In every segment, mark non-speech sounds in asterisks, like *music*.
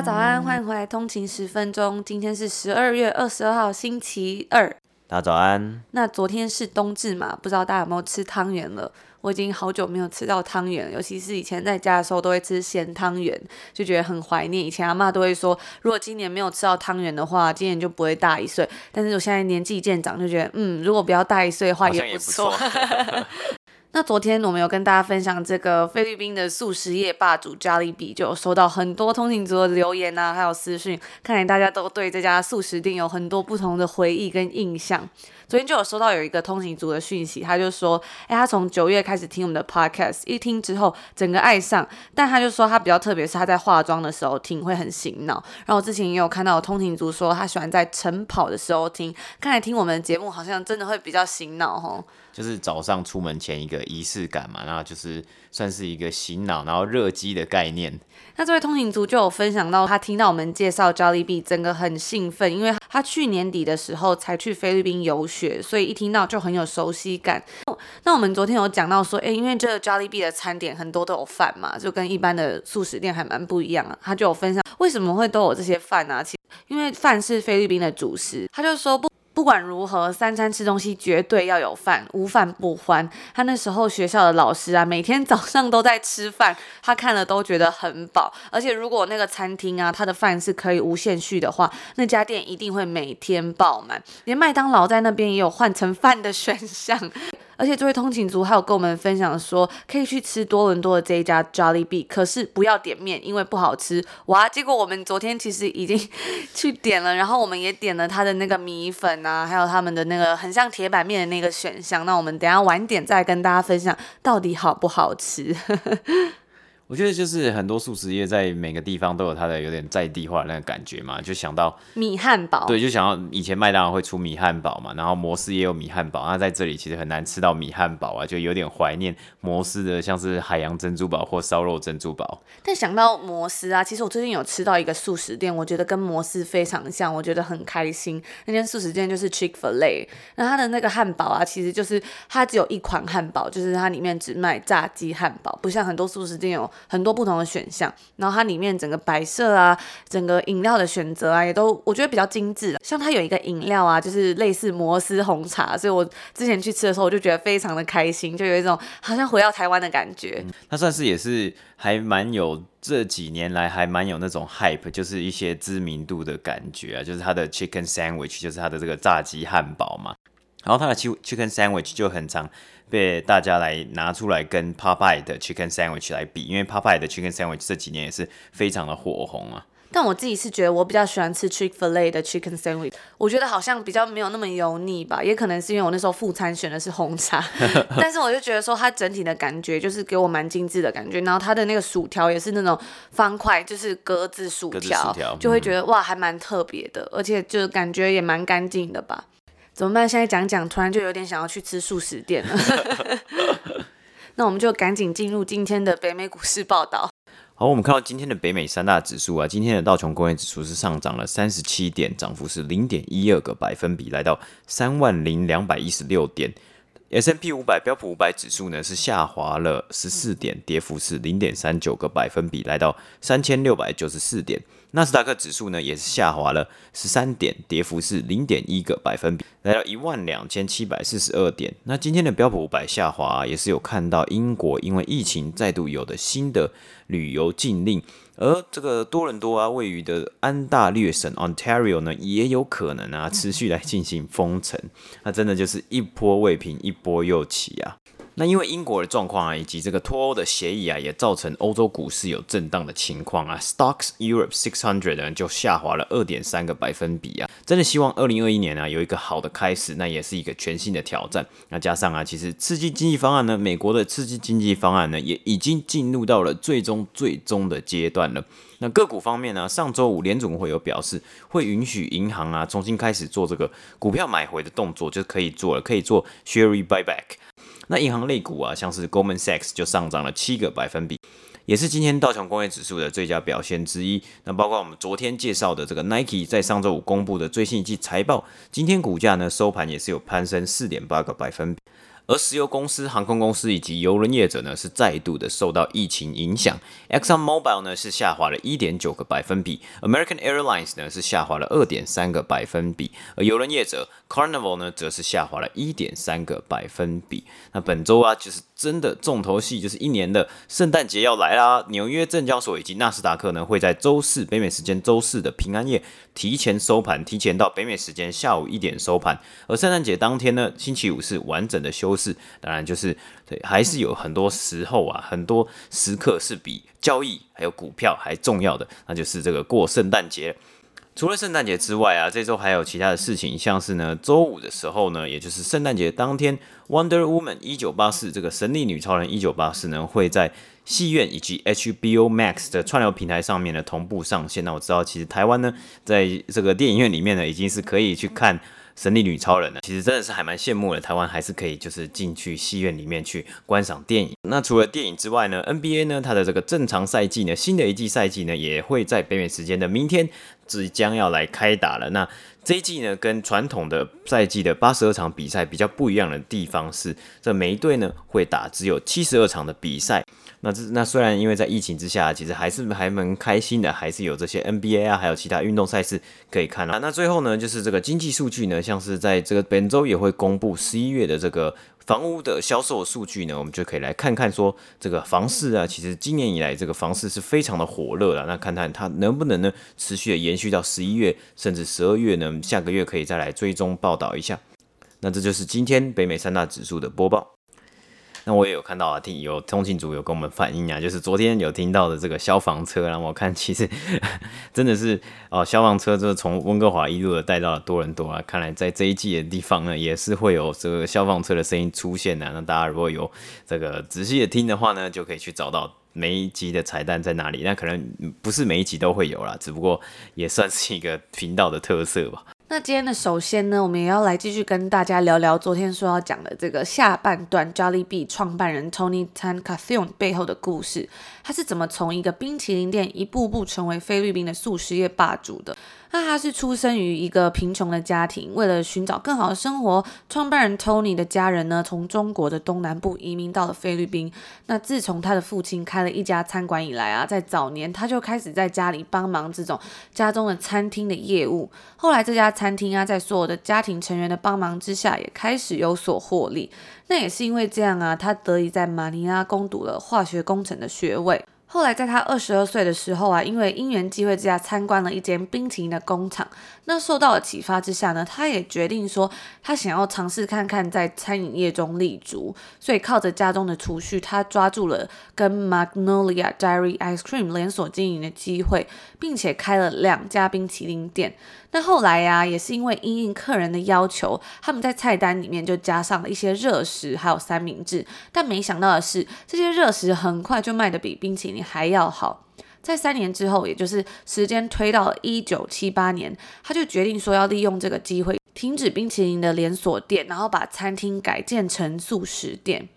家早安，欢迎回来通勤十分钟。今天是十二月二十二号，星期二。大家早安。那昨天是冬至嘛？不知道大家有没有吃汤圆了？我已经好久没有吃到汤圆，尤其是以前在家的时候都会吃咸汤圆，就觉得很怀念。以前阿妈都会说，如果今年没有吃到汤圆的话，今年就不会大一岁。但是我现在年纪渐长，就觉得嗯，如果不要大一岁的话，也不错。那昨天我们有跟大家分享这个菲律宾的素食业霸主 Jollibee，就有收到很多通勤族的留言啊，还有私讯，看来大家都对这家素食店有很多不同的回忆跟印象。昨天就有收到有一个通勤族的讯息，他就说，哎，他从九月开始听我们的 podcast，一听之后整个爱上，但他就说他比较特别是他在化妆的时候听会很醒脑。然后之前也有看到通勤族说他喜欢在晨跑的时候听，看来听我们的节目好像真的会比较醒脑哦。就是早上出门前一个仪式感嘛，然后就是算是一个醒脑，然后热机的概念。那这位通勤族就有分享到，他听到我们介绍 Jollibee，整个很兴奋，因为他去年底的时候才去菲律宾游学，所以一听到就很有熟悉感。那我们昨天有讲到说，诶，因为这个 Jollibee 的餐点很多都有饭嘛，就跟一般的素食店还蛮不一样啊。他就有分享为什么会都有这些饭啊？其实因为饭是菲律宾的主食，他就说不。不管如何，三餐吃东西绝对要有饭，无饭不欢。他那时候学校的老师啊，每天早上都在吃饭，他看了都觉得很饱。而且如果那个餐厅啊，他的饭是可以无限续的话，那家店一定会每天爆满。连麦当劳在那边也有换成饭的选项。而且这位通勤族还有跟我们分享说，可以去吃多伦多的这一家 Jolly Bee，可是不要点面，因为不好吃。哇！结果我们昨天其实已经去点了，然后我们也点了他的那个米粉啊，还有他们的那个很像铁板面的那个选项。那我们等下晚点再跟大家分享到底好不好吃。*laughs* 我觉得就是很多素食业在每个地方都有它的有点在地化的那个感觉嘛，就想到米汉堡，对，就想到以前麦当劳会出米汉堡嘛，然后摩斯也有米汉堡，那在这里其实很难吃到米汉堡啊，就有点怀念摩斯的，像是海洋珍珠堡或烧肉珍珠堡。但想到摩斯啊，其实我最近有吃到一个素食店，我觉得跟摩斯非常像，我觉得很开心。那间素食店就是 Chick-fil-A，那它的那个汉堡啊，其实就是它只有一款汉堡，就是它里面只卖炸鸡汉堡，不像很多素食店有。很多不同的选项，然后它里面整个摆设啊，整个饮料的选择啊，也都我觉得比较精致。像它有一个饮料啊，就是类似摩斯红茶，所以我之前去吃的时候，我就觉得非常的开心，就有一种好像回到台湾的感觉。嗯，它算是也是还蛮有这几年来还蛮有那种 hype，就是一些知名度的感觉啊，就是它的 chicken sandwich，就是它的这个炸鸡汉堡嘛。然后它的 chicken sandwich 就很常被大家来拿出来跟 Popeye 的 chicken sandwich 来比，因为 Popeye 的 chicken sandwich 这几年也是非常的火红啊。但我自己是觉得我比较喜欢吃 Chick-fil-A 的 chicken sandwich，我觉得好像比较没有那么油腻吧，也可能是因为我那时候副餐选的是红茶，*laughs* 但是我就觉得说它整体的感觉就是给我蛮精致的感觉，然后它的那个薯条也是那种方块，就是格子薯条，就会觉得哇还蛮特别的，而且就感觉也蛮干净的吧。怎么办？现在讲讲，突然就有点想要去吃素食店了。*laughs* 那我们就赶紧进入今天的北美股市报道。好，我们看到今天的北美三大指数啊，今天的道琼工业指数是上涨了三十七点，涨幅是零点一二个百分比，来到三万零两百一十六点。S&P 五百标普五百指数呢是下滑了十四点，跌幅是零点三九个百分比，来到三千六百九十四点。纳斯达克指数呢也是下滑了十三点，跌幅是零点一个百分比，来到一万两千七百四十二点。那今天的标普五百下滑啊，也是有看到英国因为疫情再度有的新的旅游禁令。而这个多伦多啊，位于的安大略省 Ontario 呢，也有可能啊持续来进行封城，那真的就是一波未平一波又起啊。那因为英国的状况啊，以及这个脱欧的协议啊，也造成欧洲股市有震荡的情况啊。Stocks Europe 600呢就下滑了二点三个百分比啊。真的希望二零二一年啊有一个好的开始，那也是一个全新的挑战。那加上啊，其实刺激经济方案呢，美国的刺激经济方案呢，也已经进入到了最终最终的阶段了。那个股方面呢，上周五联准会有表示，会允许银行啊重新开始做这个股票买回的动作，就可以做了，可以做 share buyback。那银行类股啊，像是 Goldman Sachs 就上涨了七个百分比，也是今天道琼工业指数的最佳表现之一。那包括我们昨天介绍的这个 Nike 在上周五公布的最新一季财报，今天股价呢收盘也是有攀升四点八个百分比。而石油公司、航空公司以及邮轮业者呢，是再度的受到疫情影响。Exxon Mobil 呢是下滑了一点九个百分比，American Airlines 呢是下滑了二点三个百分比，而邮轮业者 Carnival 呢则是下滑了一点三个百分比。那本周啊，就是真的重头戏，就是一年的圣诞节要来啦。纽约证交所以及纳斯达克呢会在周四北美时间周四的平安夜提前收盘，提前到北美时间下午一点收盘。而圣诞节当天呢，星期五是完整的休。市，当然就是对，还是有很多时候啊，很多时刻是比交易还有股票还重要的，那就是这个过圣诞节。除了圣诞节之外啊，这周还有其他的事情，像是呢，周五的时候呢，也就是圣诞节当天，《Wonder Woman》一九八四这个神力女超人一九八四呢，会在戏院以及 HBO Max 的串流平台上面呢同步上线。那我知道，其实台湾呢，在这个电影院里面呢，已经是可以去看。神力女超人呢，其实真的是还蛮羡慕的。台湾还是可以就是进去戏院里面去观赏电影。那除了电影之外呢，NBA 呢，它的这个正常赛季呢，新的一季赛季呢，也会在北美时间的明天即将要来开打了。那这一季呢，跟传统的赛季的八十二场比赛比较不一样的地方是，这每一队呢会打只有七十二场的比赛。那这那虽然因为在疫情之下，其实还是还蛮开心的，还是有这些 NBA 啊，还有其他运动赛事可以看啊。那最后呢，就是这个经济数据呢，像是在这个本周也会公布十一月的这个房屋的销售数据呢，我们就可以来看看说这个房市啊，其实今年以来这个房市是非常的火热了。那看看它能不能呢持续的延续到十一月甚至十二月呢？下个月可以再来追踪报道一下。那这就是今天北美三大指数的播报。那我也有看到啊，听有通勤组有跟我们反映啊，就是昨天有听到的这个消防车，然后我看其实 *laughs* 真的是哦，消防车就是从温哥华一路的带到了多伦多啊。看来在这一季的地方呢，也是会有这个消防车的声音出现的啊。那大家如果有这个仔细的听的话呢，就可以去找到每一集的彩蛋在哪里。那可能不是每一集都会有啦，只不过也算是一个频道的特色吧。那今天的首先呢，我们也要来继续跟大家聊聊昨天说要讲的这个下半段，Jollibee 创办人 Tony Tan Caktion 背后的故事，他是怎么从一个冰淇淋店一步步成为菲律宾的速食业霸主的？那他是出生于一个贫穷的家庭，为了寻找更好的生活，创办人 Tony 的家人呢，从中国的东南部移民到了菲律宾。那自从他的父亲开了一家餐馆以来啊，在早年他就开始在家里帮忙这种家中的餐厅的业务。后来这家餐厅啊，在所有的家庭成员的帮忙之下，也开始有所获利。那也是因为这样啊，他得以在马尼拉攻读了化学工程的学位。后来在他二十二岁的时候啊，因为因缘机会之下参观了一间冰淇淋的工厂，那受到了启发之下呢，他也决定说他想要尝试看看在餐饮业中立足，所以靠着家中的储蓄，他抓住了跟 Magnolia Dairy Ice Cream 连锁经营的机会，并且开了两家冰淇淋店。那后来呀、啊，也是因为因应客人的要求，他们在菜单里面就加上了一些热食，还有三明治。但没想到的是，这些热食很快就卖得比冰淇淋还要好。在三年之后，也就是时间推到了一九七八年，他就决定说要利用这个机会，停止冰淇淋的连锁店，然后把餐厅改建成素食店。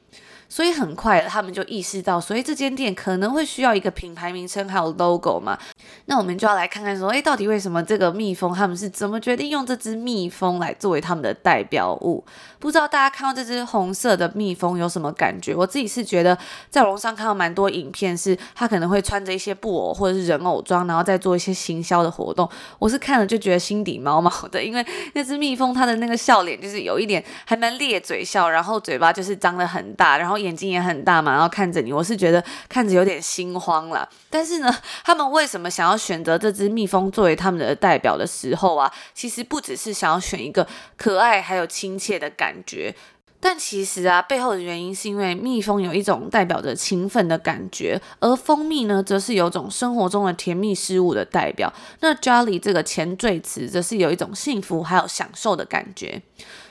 所以很快，他们就意识到，所以这间店可能会需要一个品牌名称，还有 logo 嘛。那我们就要来看看，说，哎，到底为什么这个蜜蜂他们是怎么决定用这只蜜蜂来作为他们的代表物？不知道大家看到这只红色的蜜蜂有什么感觉？我自己是觉得，在网上看到蛮多影片，是它可能会穿着一些布偶或者是人偶装，然后再做一些行销的活动。我是看了就觉得心底毛毛的，因为那只蜜蜂它的那个笑脸就是有一点还蛮咧嘴笑，然后嘴巴就是张得很大，然后。眼睛也很大嘛，然后看着你，我是觉得看着有点心慌啦。但是呢，他们为什么想要选择这只蜜蜂作为他们的代表的时候啊，其实不只是想要选一个可爱还有亲切的感感觉。但其实啊，背后的原因是因为蜜蜂有一种代表着勤奋的感觉，而蜂蜜呢，则是有种生活中的甜蜜事物的代表。那 Jolly 这个前缀词，则是有一种幸福还有享受的感觉。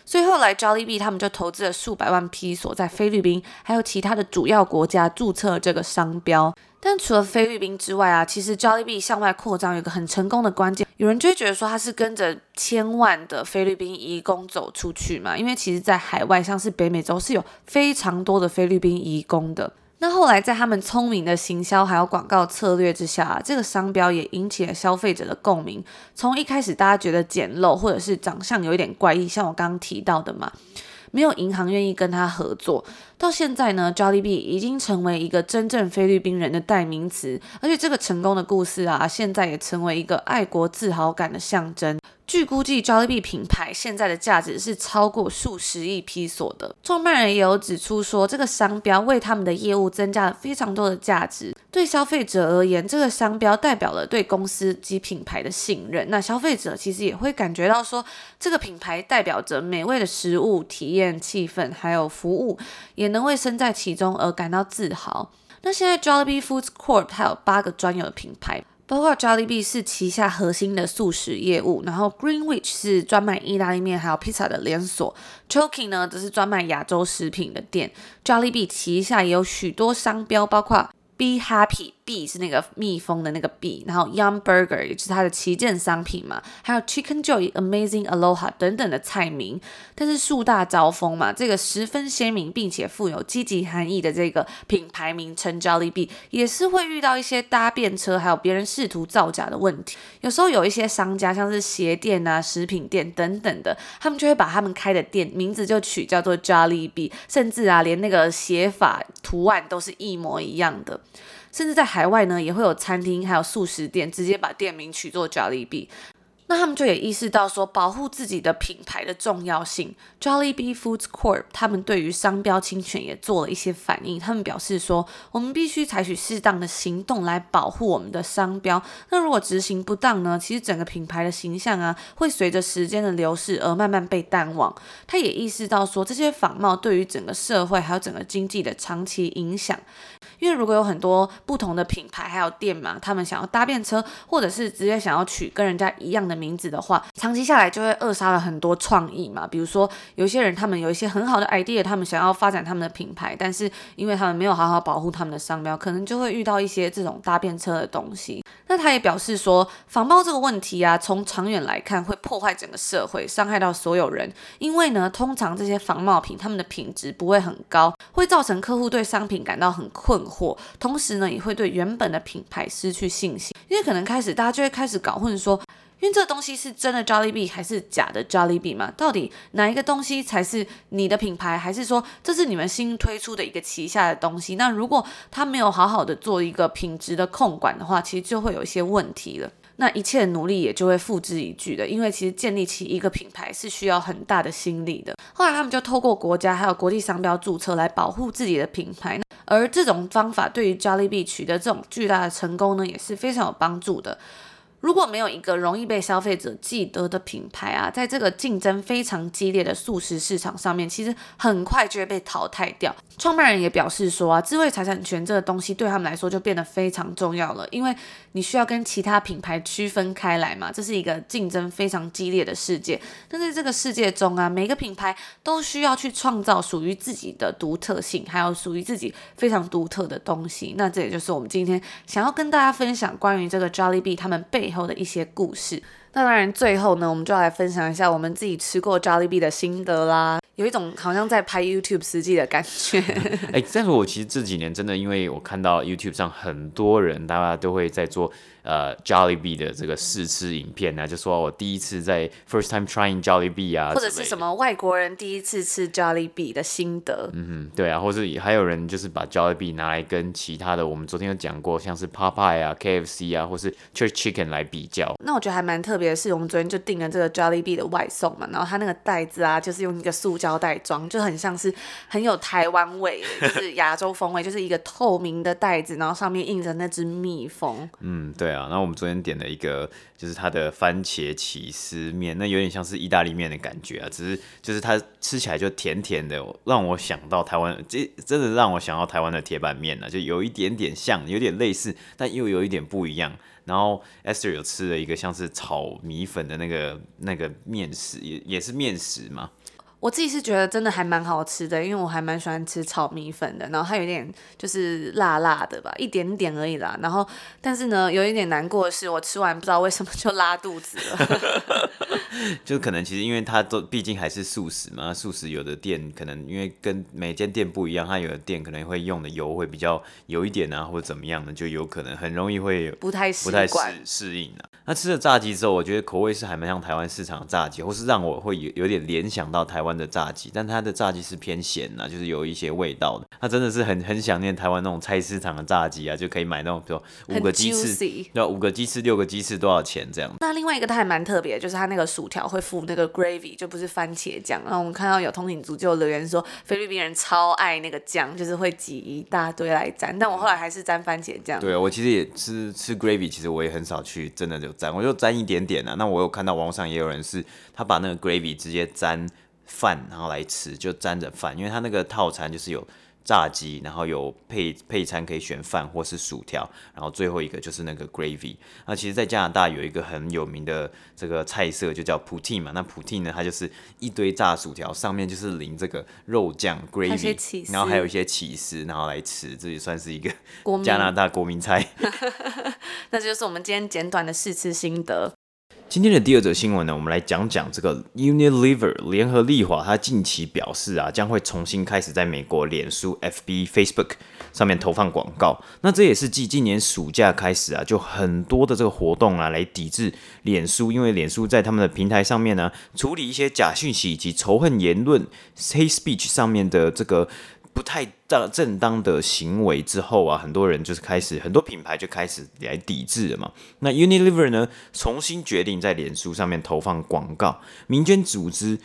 所以后来，Jolly B 他们就投资了数百万批，所在菲律宾，还有其他的主要国家注册这个商标。但除了菲律宾之外啊，其实 Jollibee 向外扩张有一个很成功的关键，有人就会觉得说他是跟着千万的菲律宾移工走出去嘛，因为其实，在海外像是北美洲是有非常多的菲律宾移工的。那后来在他们聪明的行销还有广告策略之下，这个商标也引起了消费者的共鸣。从一开始大家觉得简陋或者是长相有一点怪异，像我刚刚提到的嘛。没有银行愿意跟他合作，到现在呢，Jollibee 已经成为一个真正菲律宾人的代名词，而且这个成功的故事啊，现在也成为一个爱国自豪感的象征。据估计，Jollibee 品牌现在的价值是超过数十亿披索的。创办人也有指出说，这个商标为他们的业务增加了非常多的价值。对消费者而言，这个商标代表了对公司及品牌的信任。那消费者其实也会感觉到说，这个品牌代表着美味的食物体验、气氛还有服务，也能为身在其中而感到自豪。那现在 Jollibee Foods Corp 还有八个专有的品牌。包括 Jollibee 是旗下核心的速食业务，然后 Greenwich 是专卖意大利面还有披萨的连锁，Choking 呢则是专卖亚洲食品的店。Jollibee 旗下也有许多商标，包括 Be Happy。B 是那个蜜蜂的那个 B，然后 Yum Burger 也是它的旗舰商品嘛，还有 Chicken Joy、Amazing Aloha 等等的菜名。但是树大招风嘛，这个十分鲜明并且富有积极含义的这个品牌名称 Jollibee 也是会遇到一些搭便车，还有别人试图造假的问题。有时候有一些商家像是鞋店啊、食品店等等的，他们就会把他们开的店名字就取叫做 Jollibee，甚至啊连那个写法图案都是一模一样的。甚至在海外呢，也会有餐厅还有素食店直接把店名取作 Jollibee。那他们就也意识到说，保护自己的品牌的重要性。Jollibee Foods Corp 他们对于商标侵权也做了一些反应。他们表示说，我们必须采取适当的行动来保护我们的商标。那如果执行不当呢，其实整个品牌的形象啊，会随着时间的流逝而慢慢被淡忘。他也意识到说，这些仿冒对于整个社会还有整个经济的长期影响。因为如果有很多不同的品牌还有店嘛，他们想要搭便车，或者是直接想要取跟人家一样的名字的话，长期下来就会扼杀了很多创意嘛。比如说，有些人他们有一些很好的 idea，他们想要发展他们的品牌，但是因为他们没有好好保护他们的商标，可能就会遇到一些这种搭便车的东西。那他也表示说，仿冒这个问题啊，从长远来看会破坏整个社会，伤害到所有人。因为呢，通常这些仿冒品他们的品质不会很高，会造成客户对商品感到很困惑。货，同时呢，也会对原本的品牌失去信心，因为可能开始大家就会开始搞混说，因为这东西是真的 Jollibee 还是假的 Jollibee 嘛？到底哪一个东西才是你的品牌，还是说这是你们新推出的一个旗下的东西？那如果他没有好好的做一个品质的控管的话，其实就会有一些问题了。那一切努力也就会付之一炬的，因为其实建立起一个品牌是需要很大的心力的。后来他们就透过国家还有国际商标注册来保护自己的品牌。而这种方法对于加密币取得这种巨大的成功呢，也是非常有帮助的。如果没有一个容易被消费者记得的品牌啊，在这个竞争非常激烈的素食市场上面，其实很快就会被淘汰掉。创办人也表示说啊，智慧财产权这个东西对他们来说就变得非常重要了，因为你需要跟其他品牌区分开来嘛，这是一个竞争非常激烈的世界。但在这个世界中啊，每个品牌都需要去创造属于自己的独特性，还有属于自己非常独特的东西。那这也就是我们今天想要跟大家分享关于这个 Jollibee 他们背后的一些故事。那当然，最后呢，我们就要来分享一下我们自己吃过 Jolly B 的心得啦。有一种好像在拍 YouTube 实际的感觉。*laughs* 哎、欸，但是我其实这几年真的，因为我看到 YouTube 上很多人，大家都会在做。呃，Jollibee 的这个试吃影片呢、啊，就说我第一次在 first time trying Jollibee 啊，或者是什么外国人第一次吃 Jollibee 的心得，嗯哼，对啊，或是还有人就是把 Jollibee 拿来跟其他的，我们昨天有讲过，像是 Popeye 啊、KFC 啊，或是 Church Chicken 来比较。那我觉得还蛮特别的是，我们昨天就订了这个 Jollibee 的外送嘛，然后它那个袋子啊，就是用一个塑胶袋装，就很像是很有台湾味，*laughs* 就是亚洲风味，就是一个透明的袋子，然后上面印着那只蜜蜂。嗯，对。啊，然后我们昨天点了一个，就是它的番茄起司面，那有点像是意大利面的感觉啊，只是就是它吃起来就甜甜的，让我想到台湾，这真的让我想到台湾的铁板面了，就有一点点像，有点类似，但又有一点不一样。然后 Esther 有吃了一个像是炒米粉的那个那个面食，也也是面食嘛。我自己是觉得真的还蛮好吃的，因为我还蛮喜欢吃炒米粉的，然后它有点就是辣辣的吧，一点点而已啦。然后，但是呢，有一点难过的是，我吃完不知道为什么就拉肚子了。*laughs* *laughs* 就可能其实因为它都毕竟还是素食嘛，素食有的店可能因为跟每间店不一样，它有的店可能会用的油会比较油一点啊，或者怎么样的，就有可能很容易会不太不太适适应啊。那吃了炸鸡之后，我觉得口味是还蛮像台湾市场的炸鸡，或是让我会有有点联想到台湾的炸鸡，但它的炸鸡是偏咸呐，就是有一些味道的。它真的是很很想念台湾那种菜市场的炸鸡啊，就可以买那种比如五个鸡翅，那五个鸡翅六个鸡翅多少钱这样。那另外一个它还蛮特别，就是它那个薯条会附那个 gravy，就不是番茄酱。然后我们看到有通勤族就留言说，菲律宾人超爱那个酱，就是会挤一大堆来沾。但我后来还是沾番茄酱。对啊，我其实也吃吃 gravy，其实我也很少去真的就沾，我就沾一点点啊。那我有看到网上也有人是，他把那个 gravy 直接沾饭，然后来吃，就沾着饭，因为它那个套餐就是有炸鸡，然后有配配餐可以选饭或是薯条，然后最后一个就是那个 gravy。那其实，在加拿大有一个很有名的这个菜色，就叫 poutine 嘛。那 poutine 呢，它就是一堆炸薯条，上面就是淋这个肉酱 gravy，然后还有一些起司，然后来吃，这也算是一个加拿大国民菜。*laughs* 那这就是我们今天简短的试吃心得。今天的第二则新闻呢，我们来讲讲这个 Unilever 联合利华，它近期表示啊，将会重新开始在美国脸书 FB Facebook 上面投放广告。那这也是继今年暑假开始啊，就很多的这个活动啊，来抵制脸书，因为脸书在他们的平台上面呢，处理一些假讯息以及仇恨言论 hate speech 上面的这个。不太正正当的行为之后啊，很多人就是开始，很多品牌就开始来抵制了嘛。那 Unilever 呢，重新决定在脸书上面投放广告，民间组织。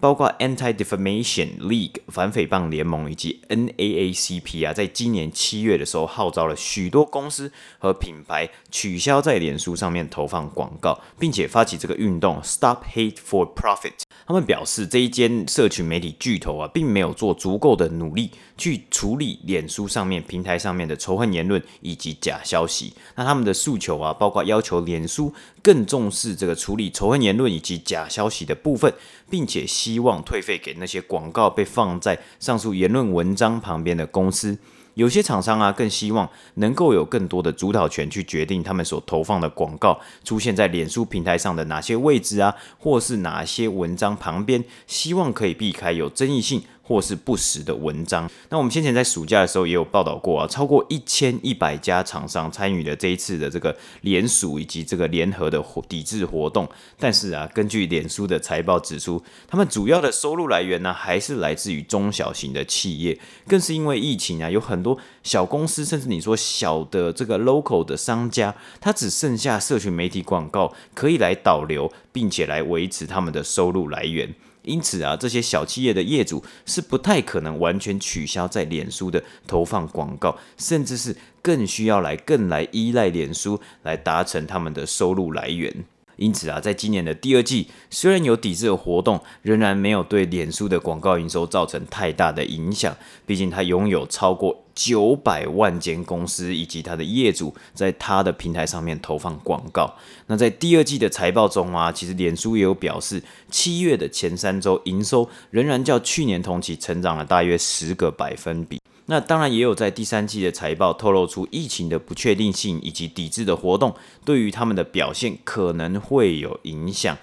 包括 Anti-Defamation League 反诽谤联盟以及 NAACP 啊，在今年七月的时候，号召了许多公司和品牌取消在脸书上面投放广告，并且发起这个运动 Stop Hate for Profit。他们表示，这一间社群媒体巨头啊，并没有做足够的努力去处理脸书上面平台上面的仇恨言论以及假消息。那他们的诉求啊，包括要求脸书更重视这个处理仇恨言论以及假消息的部分，并且希望退费给那些广告被放在上述言论文章旁边的公司。有些厂商啊，更希望能够有更多的主导权去决定他们所投放的广告出现在脸书平台上的哪些位置啊，或是哪些文章旁边，希望可以避开有争议性。或是不实的文章。那我们先前在暑假的时候也有报道过啊，超过一千一百家厂商参与了这一次的这个联署以及这个联合的抵制活动。但是啊，根据脸书的财报指出，他们主要的收入来源呢，还是来自于中小型的企业。更是因为疫情啊，有很多小公司，甚至你说小的这个 local 的商家，它只剩下社群媒体广告可以来导流，并且来维持他们的收入来源。因此啊，这些小企业的业主是不太可能完全取消在脸书的投放广告，甚至是更需要来更来依赖脸书来达成他们的收入来源。因此啊，在今年的第二季，虽然有抵制的活动，仍然没有对脸书的广告营收造成太大的影响。毕竟它拥有超过九百万间公司以及它的业主在它的平台上面投放广告。那在第二季的财报中啊，其实脸书也有表示，七月的前三周营收仍然较去年同期成长了大约十个百分比。那当然也有在第三季的财报透露出疫情的不确定性以及抵制的活动对于他们的表现可能会有影响，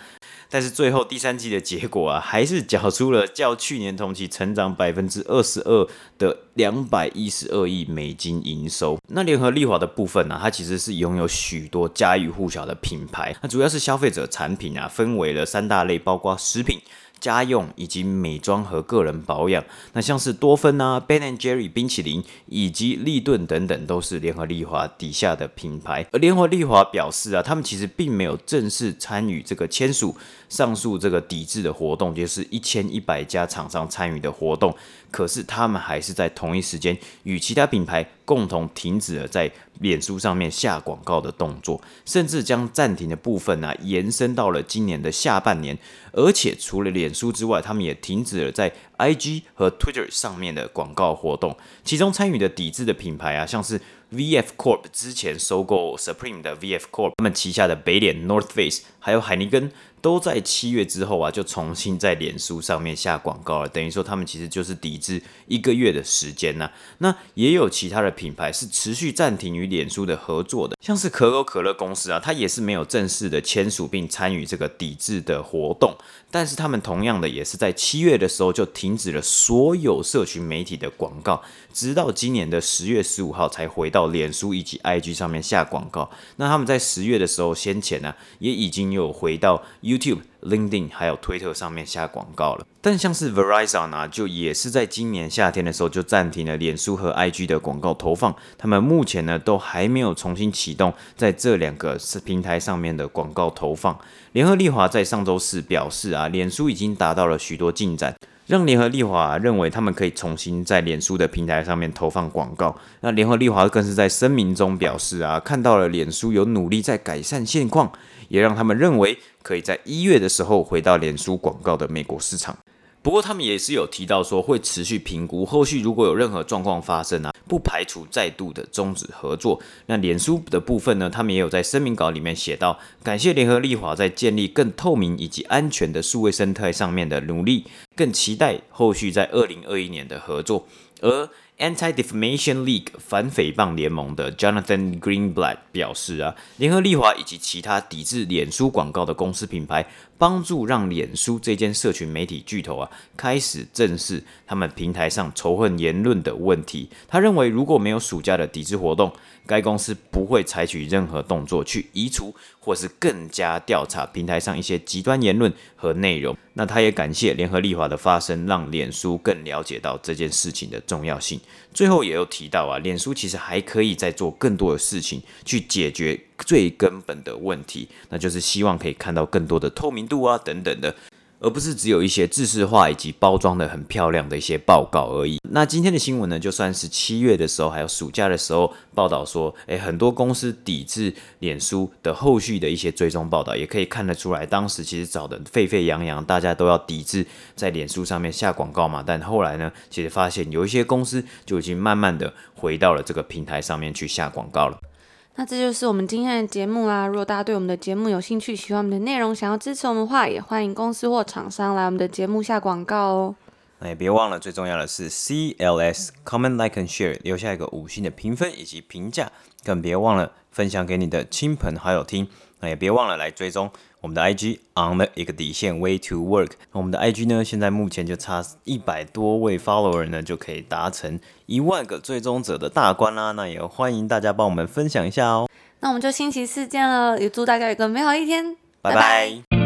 但是最后第三季的结果啊，还是缴出了较去年同期成长百分之二十二的两百一十二亿美金营收。那联合利华的部分呢，它其实是拥有许多家喻户晓的品牌，那主要是消费者产品啊，分为了三大类，包括食品。家用以及美妆和个人保养，那像是多芬啊、Ben and Jerry 冰淇淋以及立顿等等，都是联合利华底下的品牌。而联合利华表示啊，他们其实并没有正式参与这个签署上述这个抵制的活动，就是一千一百家厂商参与的活动。可是他们还是在同一时间与其他品牌。共同停止了在脸书上面下广告的动作，甚至将暂停的部分呢、延伸到了今年的下半年。而且除了脸书之外，他们也停止了在 IG 和 Twitter 上面的广告活动。其中参与的抵制的品牌啊，像是 VF Corp 之前收购 Supreme 的 VF Corp，他们旗下的北脸 North Face，还有海尼根。都在七月之后啊，就重新在脸书上面下广告了。等于说，他们其实就是抵制一个月的时间呐、啊。那也有其他的品牌是持续暂停与脸书的合作的，像是可口可乐公司啊，它也是没有正式的签署并参与这个抵制的活动。但是他们同样的也是在七月的时候就停止了所有社群媒体的广告，直到今年的十月十五号才回到脸书以及 IG 上面下广告。那他们在十月的时候，先前呢、也已经有回到 YouTube、LinkedIn 还有推特上面下广告了。但像是 Verizon 呢、就也是在今年夏天的时候就暂停了脸书和 IG 的广告投放。他们目前呢都还没有重新启动在这两个平台上面的广告投放。联合利华在上周四表示啊，脸书已经达到了许多进展，让联合利华认为他们可以重新在脸书的平台上面投放广告。那联合利华更是在声明中表示啊，看到了脸书有努力在改善现况，也让他们认为可以在一月的时候回到脸书广告的美国市场。不过他们也是有提到说会持续评估，后续如果有任何状况发生啊，不排除再度的终止合作。那脸书的部分呢，他们也有在声明稿里面写到，感谢联合利华在建立更透明以及安全的数位生态上面的努力，更期待后续在二零二一年的合作。而 Anti-Defamation League 反诽谤联盟的 Jonathan Greenblatt 表示啊，联合利华以及其他抵制脸书广告的公司品牌，帮助让脸书这间社群媒体巨头啊，开始正视他们平台上仇恨言论的问题。他认为，如果没有暑假的抵制活动，该公司不会采取任何动作去移除或是更加调查平台上一些极端言论和内容。那他也感谢联合利华的发声，让脸书更了解到这件事情的重要性。最后也有提到啊，脸书其实还可以再做更多的事情去解决最根本的问题，那就是希望可以看到更多的透明度啊等等的。而不是只有一些制式化以及包装的很漂亮的一些报告而已。那今天的新闻呢，就算是七月的时候，还有暑假的时候报道说，诶，很多公司抵制脸书的后续的一些追踪报道，也可以看得出来，当时其实找得沸沸扬扬，大家都要抵制在脸书上面下广告嘛。但后来呢，其实发现有一些公司就已经慢慢的回到了这个平台上面去下广告了。那这就是我们今天的节目啦。如果大家对我们的节目有兴趣，喜欢我们的内容，想要支持我们的话，也欢迎公司或厂商来我们的节目下广告哦。那也别忘了，最重要的是 CLS Comment Like and Share，留下一个五星的评分以及评价，更别忘了分享给你的亲朋好友听。那也别忘了来追踪。我们的 IG on the 一个底线 way to work，我们的 IG 呢，现在目前就差一百多位 follower 呢，就可以达成一万个追踪者的大关啦。那也欢迎大家帮我们分享一下哦。那我们就星期四见了，也祝大家有个美好一天，拜拜。拜拜。